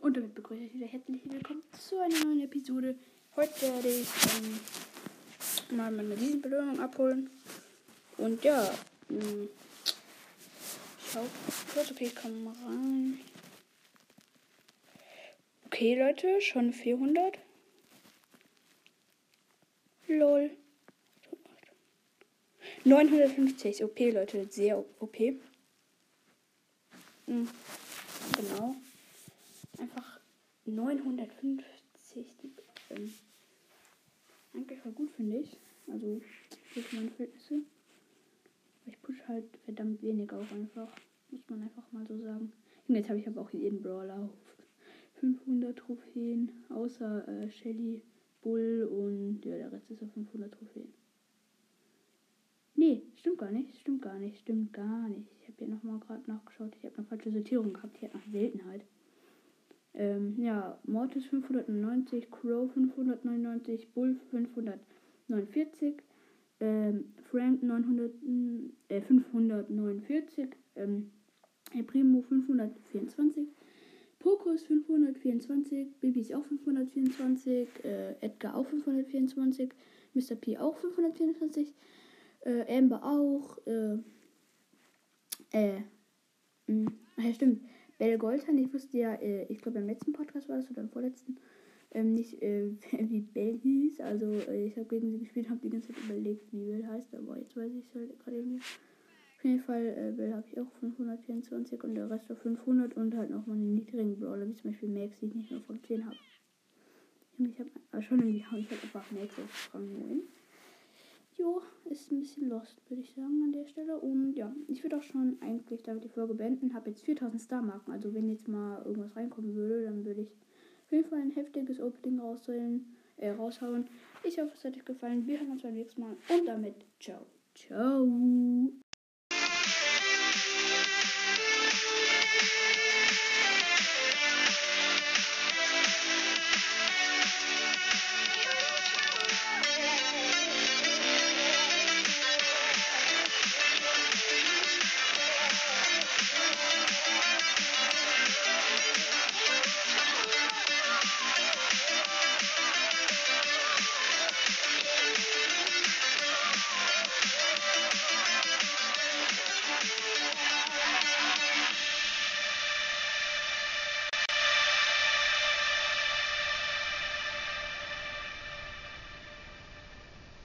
Und damit begrüße ich wieder herzlich willkommen zu einer neuen Episode. Heute werde ich ähm, mal meine Riesenbelohnung abholen. Und ja, mh, hm, schau kurz, okay, ich komme mal rein. Okay, Leute, schon 400. Lol. 950, okay, Leute, sehr OP. Mhm. Genau. Einfach 950. Ähm, eigentlich voll gut, finde ich. Also, für meine Verhältnisse. Ich push halt verdammt wenig auch einfach. Muss man einfach mal so sagen. Und jetzt habe ich aber auch jeden Brawler auf 500 Trophäen. Außer äh, Shelly, Bull und ja, der Rest ist auf 500 Trophäen. Nee, stimmt gar nicht, stimmt gar nicht, stimmt gar nicht. Ich habe hier nochmal gerade nachgeschaut. Ich habe eine falsche Sortierung gehabt. Die hat nach Seltenheit. Ähm, ja, Mortis 599, Crow 599, Bull 549, ähm, Frank 900, äh, 549, ähm, Primo 524, Pokus 524, Bibi ist auch 524, äh, Edgar auch 524, Mr. P auch 524, äh, Amber auch, äh, äh, mh, ach ja, stimmt. Belle Goldhand, ich wusste ja, äh, ich glaube im letzten Podcast war das oder im vorletzten, ähm, nicht äh, wie Belle hieß. Also äh, ich habe gegen sie gespielt, habe die ganze Zeit überlegt, wie Belle heißt, aber jetzt weiß ich es halt gerade irgendwie. Auf jeden Fall, äh, Belle habe ich auch 524 und der Rest auf 500 und halt noch mal einen niedrigen Brawler, wie zum Beispiel Max, die ich nicht nur von 10 habe. Ich habe schon irgendwie, ich habe einfach Max auf Rang 9 jo, ist ein bisschen lost, würde ich sagen, an der Stelle. Und ja, ich würde auch schon eigentlich damit die Folge beenden. Habe jetzt 4000 Star-Marken. Also, wenn jetzt mal irgendwas reinkommen würde, dann würde ich auf jeden Fall ein heftiges Opening rausholen, äh, raushauen. Ich hoffe, es hat euch gefallen. Wir hören uns beim nächsten Mal. Und damit, ciao. Ciao.